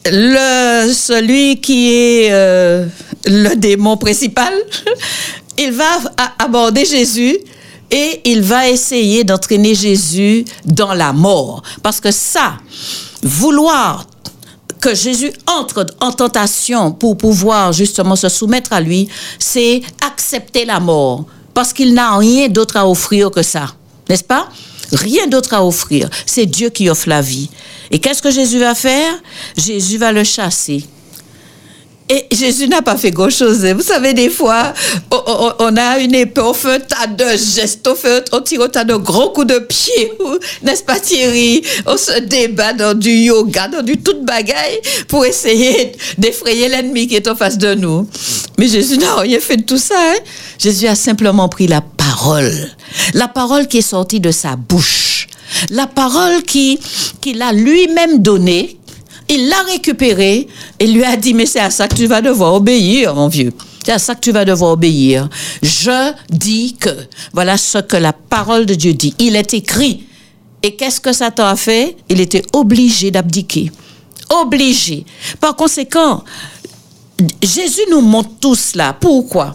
Le, celui qui est euh, le démon principal, il va aborder Jésus et il va essayer d'entraîner Jésus dans la mort. Parce que ça, vouloir que Jésus entre en tentation pour pouvoir justement se soumettre à lui, c'est accepter la mort. Parce qu'il n'a rien d'autre à offrir que ça. N'est-ce pas? Rien d'autre à offrir. C'est Dieu qui offre la vie. Et qu'est-ce que Jésus va faire? Jésus va le chasser. Et Jésus n'a pas fait grand-chose. Vous savez, des fois, on, a une épée, on fait un tas de gestes, on, fait, on tire un tas de gros coups de pied, n'est-ce pas Thierry? On se débat dans du yoga, dans du tout bagaille pour essayer d'effrayer l'ennemi qui est en face de nous. Mais Jésus n'a rien fait de tout ça. hein. Jésus a simplement pris la parole. La parole qui est sortie de sa bouche. La parole qui qu'il a lui-même donnée, il l'a récupéré et lui a dit, mais c'est à ça que tu vas devoir obéir, mon vieux. C'est à ça que tu vas devoir obéir. Je dis que, voilà ce que la parole de Dieu dit. Il est écrit. Et qu'est-ce que Satan a fait? Il était obligé d'abdiquer. Obligé. Par conséquent, Jésus nous montre tout cela. Pourquoi?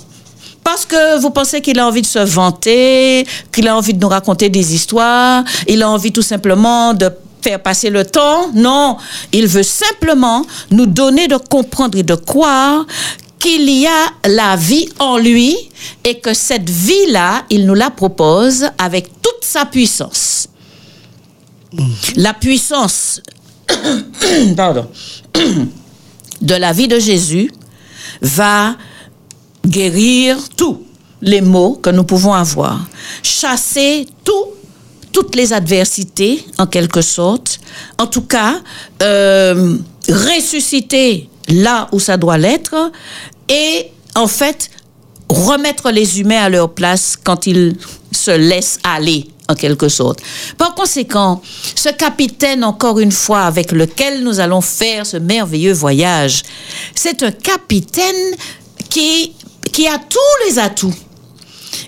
Parce que vous pensez qu'il a envie de se vanter, qu'il a envie de nous raconter des histoires, il a envie tout simplement de faire passer le temps. Non, il veut simplement nous donner de comprendre et de croire qu'il y a la vie en lui et que cette vie-là, il nous la propose avec toute sa puissance. La puissance, pardon, de la vie de Jésus va guérir tous les maux que nous pouvons avoir, chasser tout, toutes les adversités en quelque sorte, en tout cas euh, ressusciter là où ça doit l'être et en fait remettre les humains à leur place quand ils se laissent aller en quelque sorte. Par conséquent, ce capitaine, encore une fois, avec lequel nous allons faire ce merveilleux voyage, c'est un capitaine qui, qui a tous les atouts.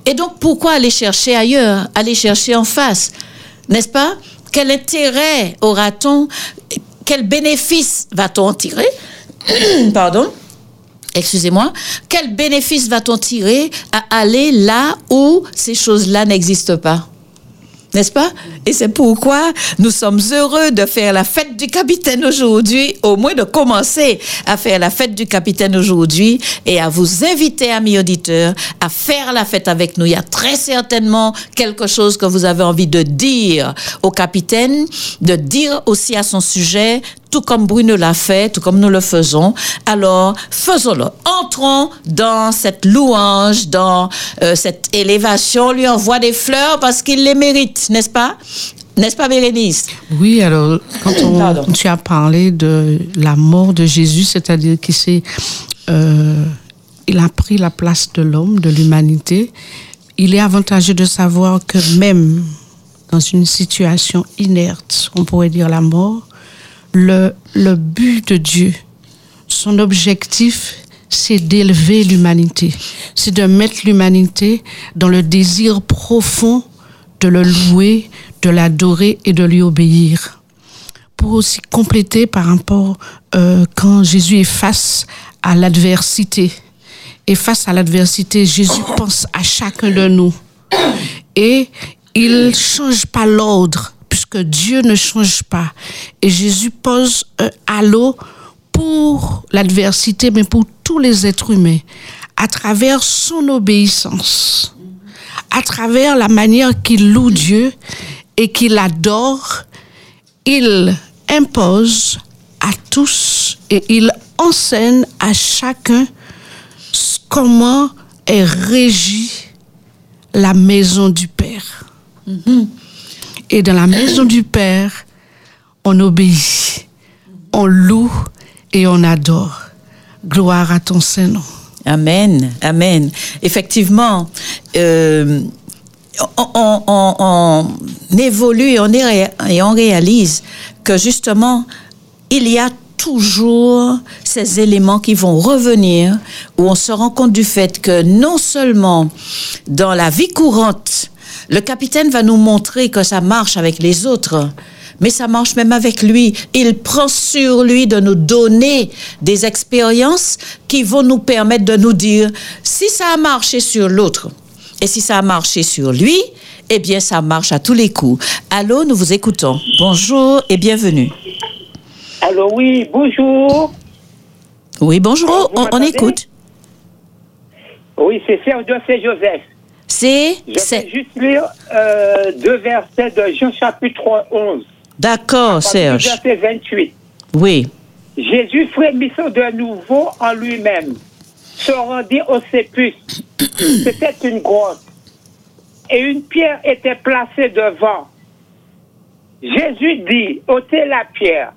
Et donc, pourquoi aller chercher ailleurs, aller chercher en face N'est-ce pas? Quel intérêt aura-t-on? Quel bénéfice va-t-on tirer? Pardon? Excusez-moi, quel bénéfice va-t-on tirer à aller là où ces choses-là n'existent pas? N'est-ce pas? Et c'est pourquoi nous sommes heureux de faire la fête du capitaine aujourd'hui, au moins de commencer à faire la fête du capitaine aujourd'hui et à vous inviter, amis auditeurs, à faire la fête avec nous. Il y a très certainement quelque chose que vous avez envie de dire au capitaine, de dire aussi à son sujet, tout comme Bruno l'a fait, tout comme nous le faisons. Alors, faisons-le. Entrons dans cette louange, dans euh, cette élévation. lui envoie des fleurs parce qu'il les mérite, n'est-ce pas? N'est-ce pas, Bérénice? Oui, alors, quand on, tu as parlé de la mort de Jésus, c'est-à-dire qu'il s'est, euh, il a pris la place de l'homme, de l'humanité, il est avantageux de savoir que même dans une situation inerte, on pourrait dire la mort, le, but de Dieu, son objectif, c'est d'élever l'humanité, c'est de mettre l'humanité dans le désir profond de le louer, de l'adorer et de lui obéir. Pour aussi compléter par rapport euh, quand Jésus est face à l'adversité. Et face à l'adversité, Jésus pense à chacun de nous. Et il change pas l'ordre puisque Dieu ne change pas. Et Jésus pose un halo pour l'adversité, mais pour tous les êtres humains, à travers son obéissance, à travers la manière qu'il loue Dieu et qu'il adore, il impose à tous et il enseigne à chacun comment est régie la maison du Père. Mm-hmm. Et dans la maison du Père, on obéit, on loue et on adore. Gloire à ton Saint-Nom. Amen, amen. Effectivement, euh, on, évolue et on, et on réalise que justement, il y a toujours ces éléments qui vont revenir où on se rend compte du fait que non seulement dans la vie courante, le capitaine va nous montrer que ça marche avec les autres, mais ça marche même avec lui. Il prend sur lui de nous donner des expériences qui vont nous permettre de nous dire si ça a marché sur l'autre et si ça a marché sur lui, eh bien ça marche à tous les coups. Allô, nous vous écoutons. Bonjour et bienvenue. Allô, oui, bonjour. Oui, bonjour, on, écoute. Oui, c'est Serge Joseph. C'est. Je vais juste lire euh, deux versets de Jean chapitre 11. D'accord, Serge. Verset 28. Oui. Jésus frémissant de nouveau en lui-même, se rendit au sépulcre. C'était une grotte. Et une pierre était placée devant. Jésus dit, ôtez la pierre.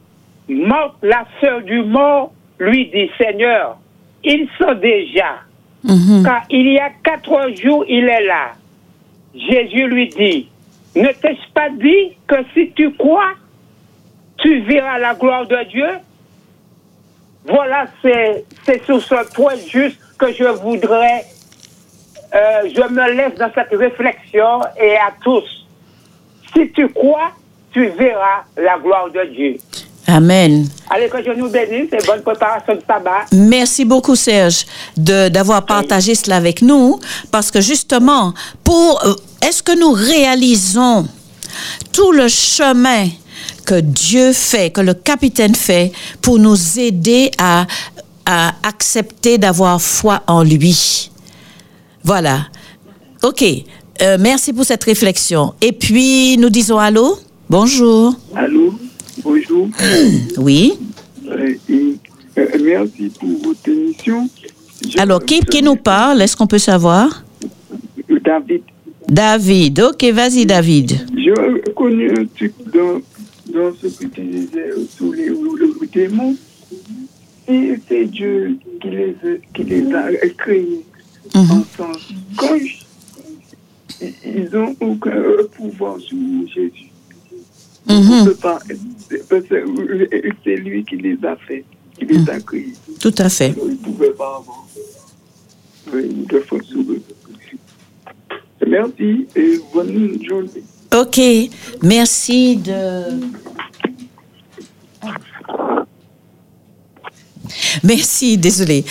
Morte la sœur du mort lui dit, Seigneur, ils sont déjà. Mhm. Car il y a quatre jours, il est là. Jésus lui dit, ne t'ai-je pas dit que si tu crois, tu verras la gloire de Dieu? Voilà, c'est sur ce point juste que je voudrais, euh, je me laisse dans cette réflexion et à tous. Si tu crois, tu verras la gloire de Dieu. Amen. Allez, que je nous bénisse et bonne préparation de tabac. Merci beaucoup, Serge, de- d'avoir partagé cela avec nous, parce que justement, pour, euh, est-ce que nous réalisons tout le chemin que Dieu fait, que le capitaine fait, pour nous aider à, à accepter d'avoir foi en lui? Voilà. OK. Euh, merci pour cette réflexion. Et puis, nous disons allô? Bonjour. Allô, bonjour. Oui. Euh, et, euh, merci pour votre émission. Je- Alors, qui, qui nous parle? Est-ce qu'on peut savoir? David, David. OK, vas-y, David. je connais un truc dans, dans ce que tu disais sur les, le démons. Et c'est Dieu qui les, a- qui les a créés ensemble. Quand ils n'ont aucun pouvoir sur Jésus. On Mhm. peut pas, parce que c'est lui qui les a fait, qui les a créés. Tout à fait. Ils ne pouvaient pas avoir sur eux. Merci et bonne journée. OK. Merci de. Merci, désolé.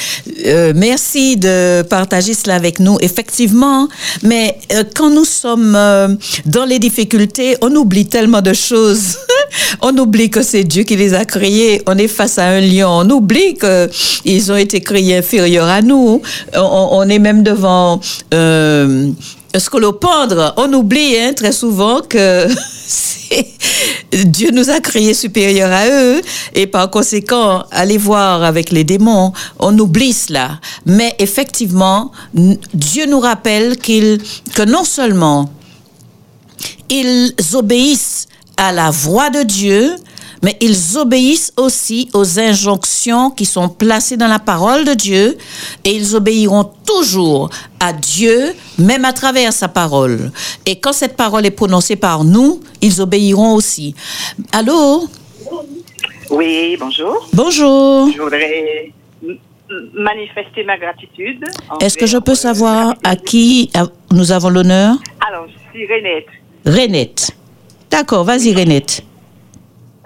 Euh, merci de partager cela avec nous. Effectivement, mais euh, quand nous sommes euh, dans les difficultés, on oublie tellement de choses. on oublie que c'est Dieu qui les a créés. On est face à un lion. On oublie que ils ont été créés inférieurs à nous. On, on est même devant scolopendre. On oublie hein, très souvent que Dieu nous a créés supérieurs à eux et par conséquent, aller voir avec les démons, on oublie cela. Mais effectivement, Dieu nous rappelle qu'il, que non seulement ils obéissent à la voix de Dieu, mais ils obéissent aussi aux injonctions qui sont placées dans la parole de Dieu et ils obéiront toujours à Dieu, même à travers sa parole. Et quand cette parole est prononcée par nous, ils obéiront aussi. Allô? Oui, bonjour. Bonjour. Je voudrais manifester ma gratitude. Est-ce que je peux savoir à qui nous avons l'honneur? Alors, je suis Renette. Renette. D'accord, vas-y Renette.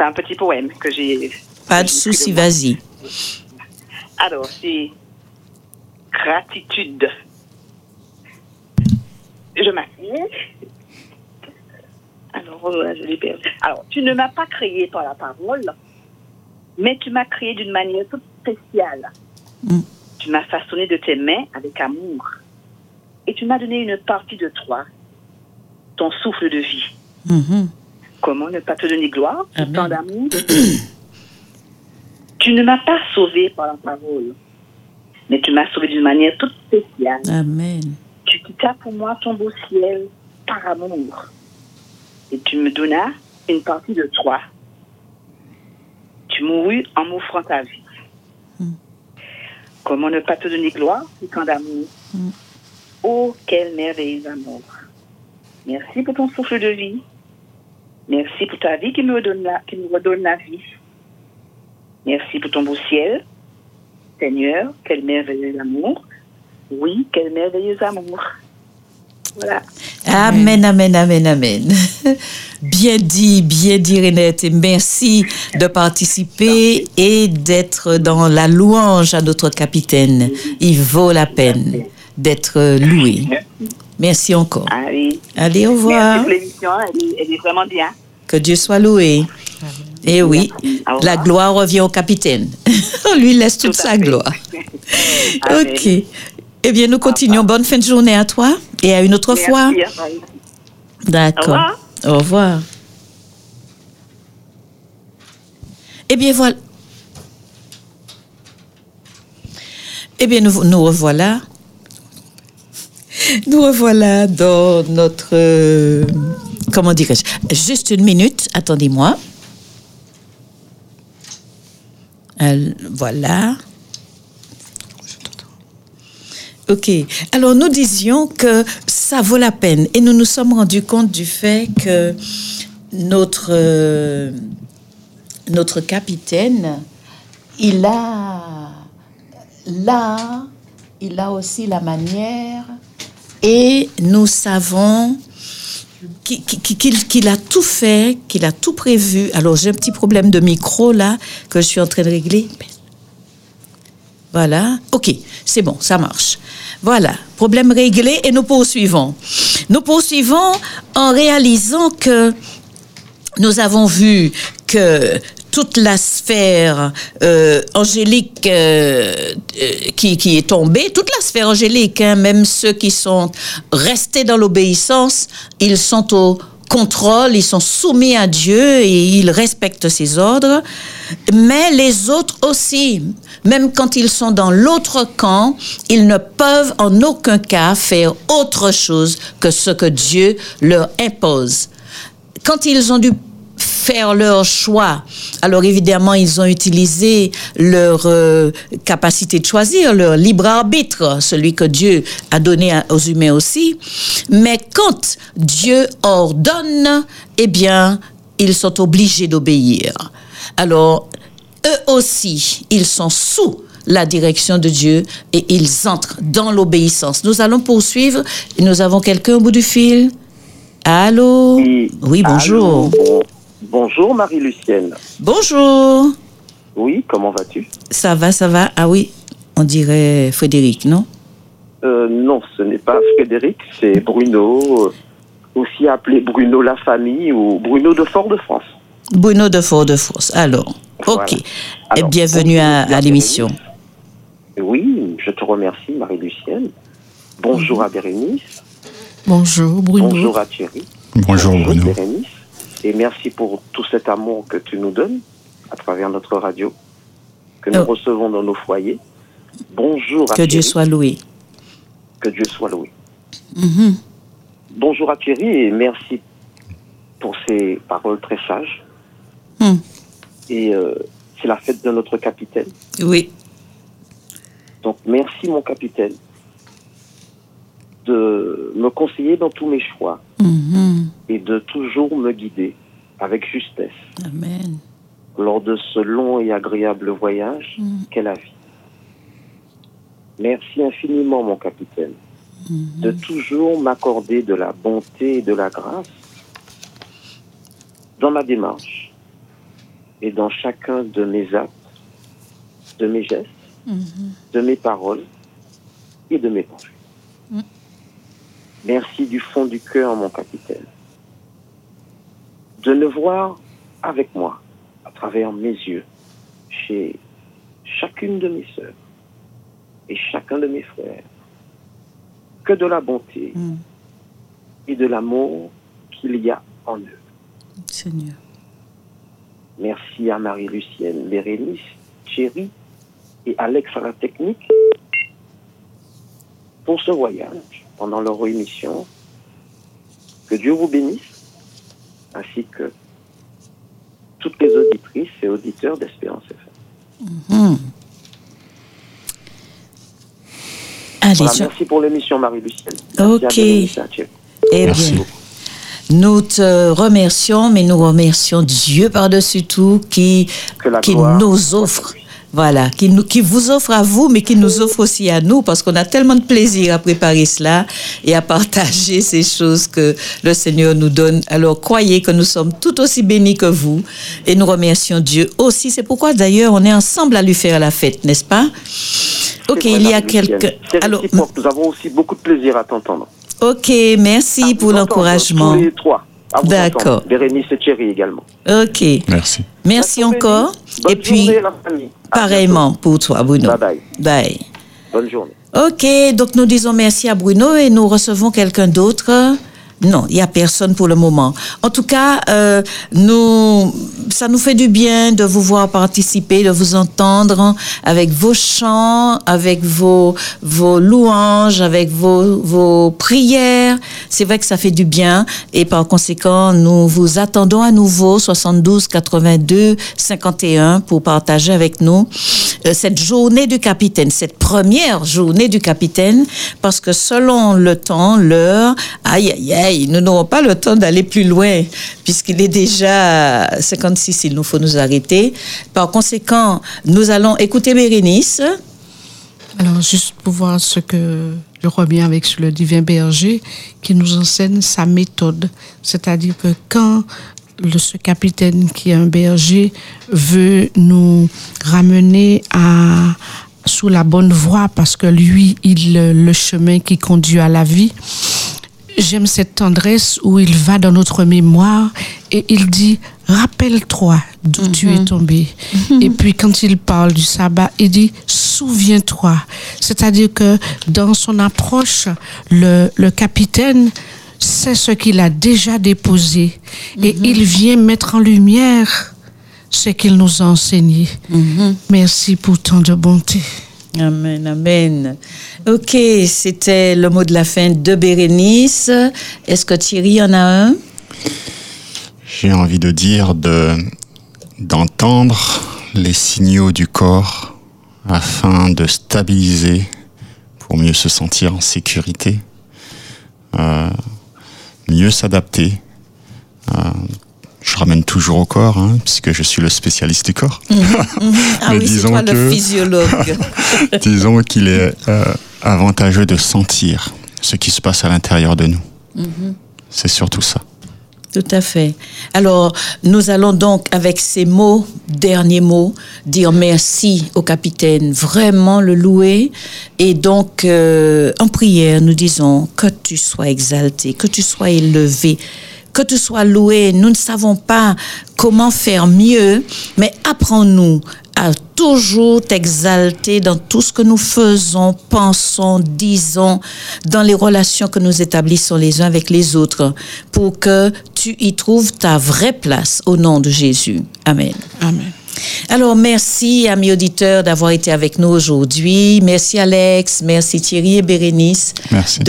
C'est un petit poème que j'ai. Pas de souci, vas-y. Alors, c'est gratitude. Je m'assieds. Alors, je perdu. Alors, tu ne m'as pas créé par la parole, mais tu m'as créé d'une manière toute spéciale. Mm. Tu m'as façonné de tes mains avec amour. Et tu m'as donné une partie de toi, ton souffle de vie. Mhm. Comment ne pas te donner gloire, Amen. tant d'amour Tu ne m'as pas sauvé par la parole, mais tu m'as sauvé d'une manière toute spéciale. Amen. Tu quittas pour moi ton beau ciel par amour. Et tu me donnas une partie de toi. Tu mourus en m'offrant ta vie. Comment ne pas te donner gloire, tant d'amour? Oh, quel merveilleux amour. Merci pour ton souffle de vie. Merci pour ta vie qui me redonne la, qui me redonne la vie. Merci pour ton beau ciel. Seigneur, quel merveilleux amour. Oui, quel merveilleux amour. Voilà. Amen, amen, amen, amen. Bien dit, bien dit Renette, et merci de participer et d'être dans la louange à notre capitaine. Il vaut la peine d'être loué. Merci encore. Allez. Allez, au Merci revoir. pour l'émission, elle, est- elle est vraiment bien. Que Dieu soit loué. Et oui, Au revoir. la gloire revient au capitaine. On lui laisse toute Tout sa fait. gloire. Ok. Eh bien, nous continuons. Bonne fin de journée à toi et à une autre fois. Merci. D'accord. Au revoir. Au revoir. Eh bien, voilà. Eh bien, nous, nous revoilà. Nous revoilà dans notre... comment dirais-je Juste une minute, attendez-moi. Voilà. Ok. Alors nous disions que ça vaut la peine et nous nous sommes rendus compte du fait que notre notre capitaine, il a là, il a aussi la manière et nous savons qui- qui- qui- qu'il qu'il a tout fait, qu'il a tout prévu. Alors j'ai un petit problème de micro là que je suis en train de régler. Voilà. OK, c'est bon, ça marche. Voilà, problème réglé et nous poursuivons. Nous poursuivons en réalisant que nous avons vu que toute la sphère euh, angélique euh, euh, qui, qui est tombée, toute la sphère angélique, hein, même ceux qui sont restés dans l'obéissance, ils sont au contrôle, ils sont soumis à Dieu et ils respectent ses ordres. Mais les autres aussi, même quand ils sont dans l'autre camp, ils ne peuvent en aucun cas faire autre chose que ce que Dieu leur impose quand ils ont dû faire leur choix, alors évidemment, ils ont utilisé leur euh, capacité de choisir, leur libre arbitre, celui que Dieu a donné aux humains aussi. Mais quand Dieu ordonne, eh bien, ils sont obligés d'obéir. Alors, eux aussi, ils sont sous la direction de Dieu et ils entrent dans l'obéissance. Nous allons poursuivre. Nous avons quelqu'un au bout du fil. Allô? Oui, bonjour. Allô, bonjour Marie-Lucienne. Bonjour. Oui, comment vas-tu? Ça va, ça va. Ah oui, on dirait Frédéric, non? Euh, Non, ce n'est pas Frédéric, c'est Bruno, euh, aussi appelé Bruno La Famille ou Bruno de Fort-de-France. Bruno de Fort-de-France. Alors, ok. Et bienvenue à, à l'émission. Oui, je te remercie Marie-Lucienne. Bonjour à Bérénice. Bonjour Bruno. Bonjour à Thierry. Bonjour Bruno. Bérénice. Et merci pour tout cet amour que tu nous donnes à travers notre radio, que nous Oh. recevons dans nos foyers. Bonjour à Que Dieu soit loué. Que Dieu soit loué. Mhm. Bonjour à Thierry et merci pour ces paroles très sages. Hmm. Et euh, c'est la fête de notre capitaine. Oui. Donc merci mon capitaine de me conseiller dans tous mes choix. Et de toujours me guider avec justesse Amen. lors de ce long et agréable voyage qu'est la vie. Merci infiniment mon capitaine de toujours m'accorder de la bonté et de la grâce dans ma démarche et dans chacun de mes actes, de mes gestes, de mes paroles et de mes pensées. Merci du fond du cœur, mon capitaine, de ne voir avec moi, à travers mes yeux, chez chacune de mes sœurs et chacun de mes frères, que de la bonté et de l'amour qu'il y a en eux. Seigneur. Merci à Marie-Lucienne, Bérénice, Thierry et Alex à la technique pour ce voyage pendant leur émission. Que Dieu vous bénisse, ainsi que toutes les auditrices et auditeurs d'Espérance FM. Allez, Voilà, je- merci pour l'émission, Marie-Lucienne. Merci à Ok. Eh bien, nous te remercions, mais nous remercions Dieu par-dessus tout qui, qui nous offre. Voilà, qui, nous, qui vous offre à vous, mais qui nous offre aussi à nous, parce qu'on a tellement de plaisir à préparer cela et à partager ces choses que le Seigneur nous donne. Alors croyez que nous sommes tout aussi bénis que vous et nous remercions Dieu aussi. C'est pourquoi d'ailleurs on est ensemble à lui faire la fête, n'est-ce pas? Ok, il y a quelques... Alors. Nous avons aussi beaucoup de plaisir à t'entendre. ok, merci pour l'encouragement. D'accord. Bérénice et Thierry également. Ok. Merci. Merci encore. Bonne Et puis, journée, la famille. À pareillement pour toi, Bruno. Bye bye. Bye. Bonne journée. Ok, donc nous disons merci à Bruno et nous recevons quelqu'un d'autre. Non, il n'y a personne pour le moment. En tout cas, euh, nous, ça nous fait du bien de vous voir participer, de vous entendre avec vos chants, avec vos, vos louanges, avec vos, vos prières. C'est vrai que ça fait du bien et par conséquent, nous vous attendons à nouveau 72 82 51 pour partager avec nous euh, cette journée du capitaine, cette première journée du capitaine, parce que selon le temps, l'heure, aïe aïe aïe, nous n'aurons pas le temps d'aller plus loin, puisqu'il est déjà 56, il nous faut nous arrêter. Par conséquent, nous allons écouter Bérénice. Alors, juste pour voir ce que je reviens avec le divin berger qui nous enseigne sa méthode. C'est-à-dire que quand le, ce capitaine qui est un berger veut nous ramener à sous la bonne voie parce que lui, il le chemin qui conduit à la vie. J'aime cette tendresse où il va dans notre mémoire et il dit rappelle-toi d'où tu es tombé. Et puis quand il parle du sabbat, il dit souviens-toi. C'est-à-dire que dans son approche, le, le capitaine sait ce qu'il a déjà déposé et il vient mettre en lumière ce qu'il nous a enseigné. Merci pour tant de bonté. Amen, amen. Ok, c'était le mot de la fin de Bérénice. Est-ce que Thierry en a un? J'ai envie de dire de d'entendre les signaux du corps afin de stabiliser pour mieux se sentir en sécurité, euh, mieux s'adapter. Euh, je ramène toujours au corps, hein, puisque je suis le spécialiste du corps. Mhm, mhm. Ah Mais oui, c'est disons toi le que- physiologue. Disons qu'il est euh, avantageux de sentir ce qui se passe à l'intérieur de nous. Mhm. C'est surtout ça. Tout à fait. Alors, nous allons donc, avec ces mots, derniers mots, dire merci au capitaine, vraiment le louer. Et donc, euh, en prière, nous disons que tu sois exalté, que tu sois élevé, que tu sois loué. Nous ne savons pas comment faire mieux, mais apprends-nous à toujours t'exalter dans tout ce que nous faisons, pensons, disons, dans les relations que nous établissons les uns avec les autres, pour que tu y trouves ta vraie place au nom de Jésus. Amen. Amen. Alors, merci, amis auditeurs, d'avoir été avec nous aujourd'hui. Merci, Alex. Merci, Thierry et Bérénice. Merci.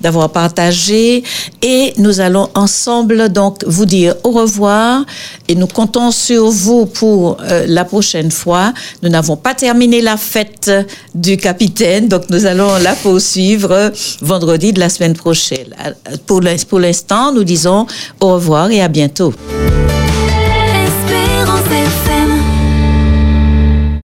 D'avoir partagé. Et nous allons ensemble, donc, vous dire au revoir. Et nous comptons sur vous pour euh, la prochaine fois. Nous n'avons pas terminé la fête du capitaine, donc nous allons la poursuivre vendredi de la semaine prochaine. Euh, pour l'instant, nous disons au revoir et à bientôt.